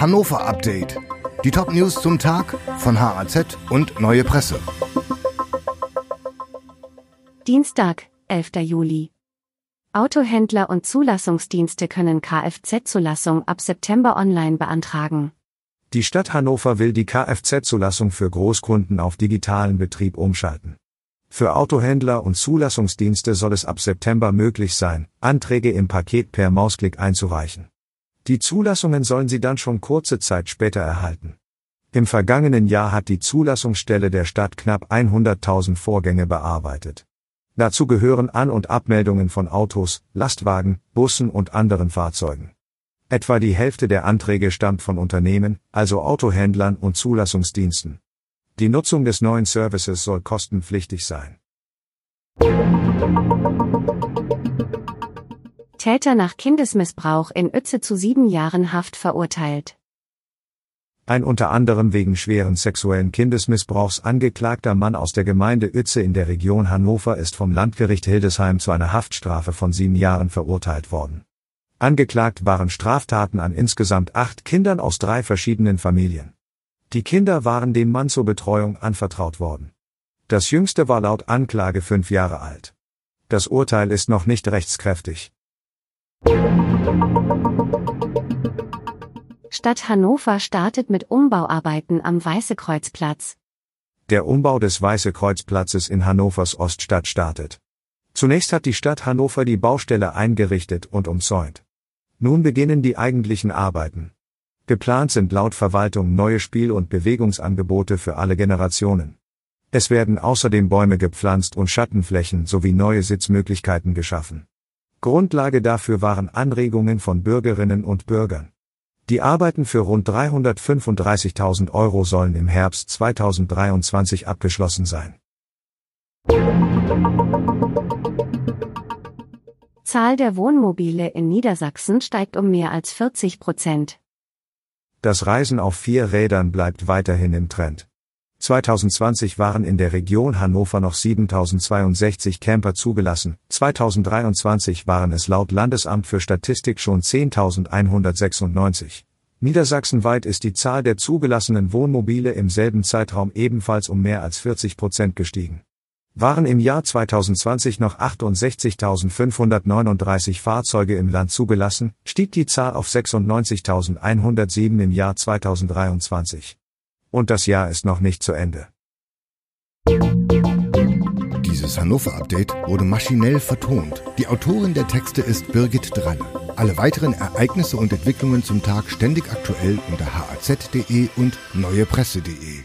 Hannover Update. Die Top-News zum Tag von HAZ und Neue Presse. Dienstag, 11. Juli. Autohändler und Zulassungsdienste können Kfz-Zulassung ab September online beantragen. Die Stadt Hannover will die Kfz-Zulassung für Großkunden auf digitalen Betrieb umschalten. Für Autohändler und Zulassungsdienste soll es ab September möglich sein, Anträge im Paket per Mausklick einzureichen. Die Zulassungen sollen sie dann schon kurze Zeit später erhalten. Im vergangenen Jahr hat die Zulassungsstelle der Stadt knapp 100.000 Vorgänge bearbeitet. Dazu gehören An- und Abmeldungen von Autos, Lastwagen, Bussen und anderen Fahrzeugen. Etwa die Hälfte der Anträge stammt von Unternehmen, also Autohändlern und Zulassungsdiensten. Die Nutzung des neuen Services soll kostenpflichtig sein. Täter nach Kindesmissbrauch in Uetze zu sieben Jahren Haft verurteilt. Ein unter anderem wegen schweren sexuellen Kindesmissbrauchs angeklagter Mann aus der Gemeinde Uetze in der Region Hannover ist vom Landgericht Hildesheim zu einer Haftstrafe von sieben Jahren verurteilt worden. Angeklagt waren Straftaten an insgesamt acht Kindern aus drei verschiedenen Familien. Die Kinder waren dem Mann zur Betreuung anvertraut worden. Das jüngste war laut Anklage fünf Jahre alt. Das Urteil ist noch nicht rechtskräftig. Stadt Hannover startet mit Umbauarbeiten am Weiße Kreuzplatz. Der Umbau des Weiße Kreuzplatzes in Hannovers Oststadt startet. Zunächst hat die Stadt Hannover die Baustelle eingerichtet und umzäunt. Nun beginnen die eigentlichen Arbeiten. Geplant sind laut Verwaltung neue Spiel- und Bewegungsangebote für alle Generationen. Es werden außerdem Bäume gepflanzt und Schattenflächen sowie neue Sitzmöglichkeiten geschaffen. Grundlage dafür waren Anregungen von Bürgerinnen und Bürgern. Die Arbeiten für rund 335.000 Euro sollen im Herbst 2023 abgeschlossen sein. Zahl der Wohnmobile in Niedersachsen steigt um mehr als 40 Prozent. Das Reisen auf vier Rädern bleibt weiterhin im Trend. 2020 waren in der Region Hannover noch 7062 Camper zugelassen, 2023 waren es laut Landesamt für Statistik schon 10.196. Niedersachsenweit ist die Zahl der zugelassenen Wohnmobile im selben Zeitraum ebenfalls um mehr als 40 Prozent gestiegen. Waren im Jahr 2020 noch 68.539 Fahrzeuge im Land zugelassen, stieg die Zahl auf 96.107 im Jahr 2023. Und das Jahr ist noch nicht zu Ende. Dieses Hannover-Update wurde maschinell vertont. Die Autorin der Texte ist Birgit Dralle. Alle weiteren Ereignisse und Entwicklungen zum Tag ständig aktuell unter haz.de und neuepresse.de.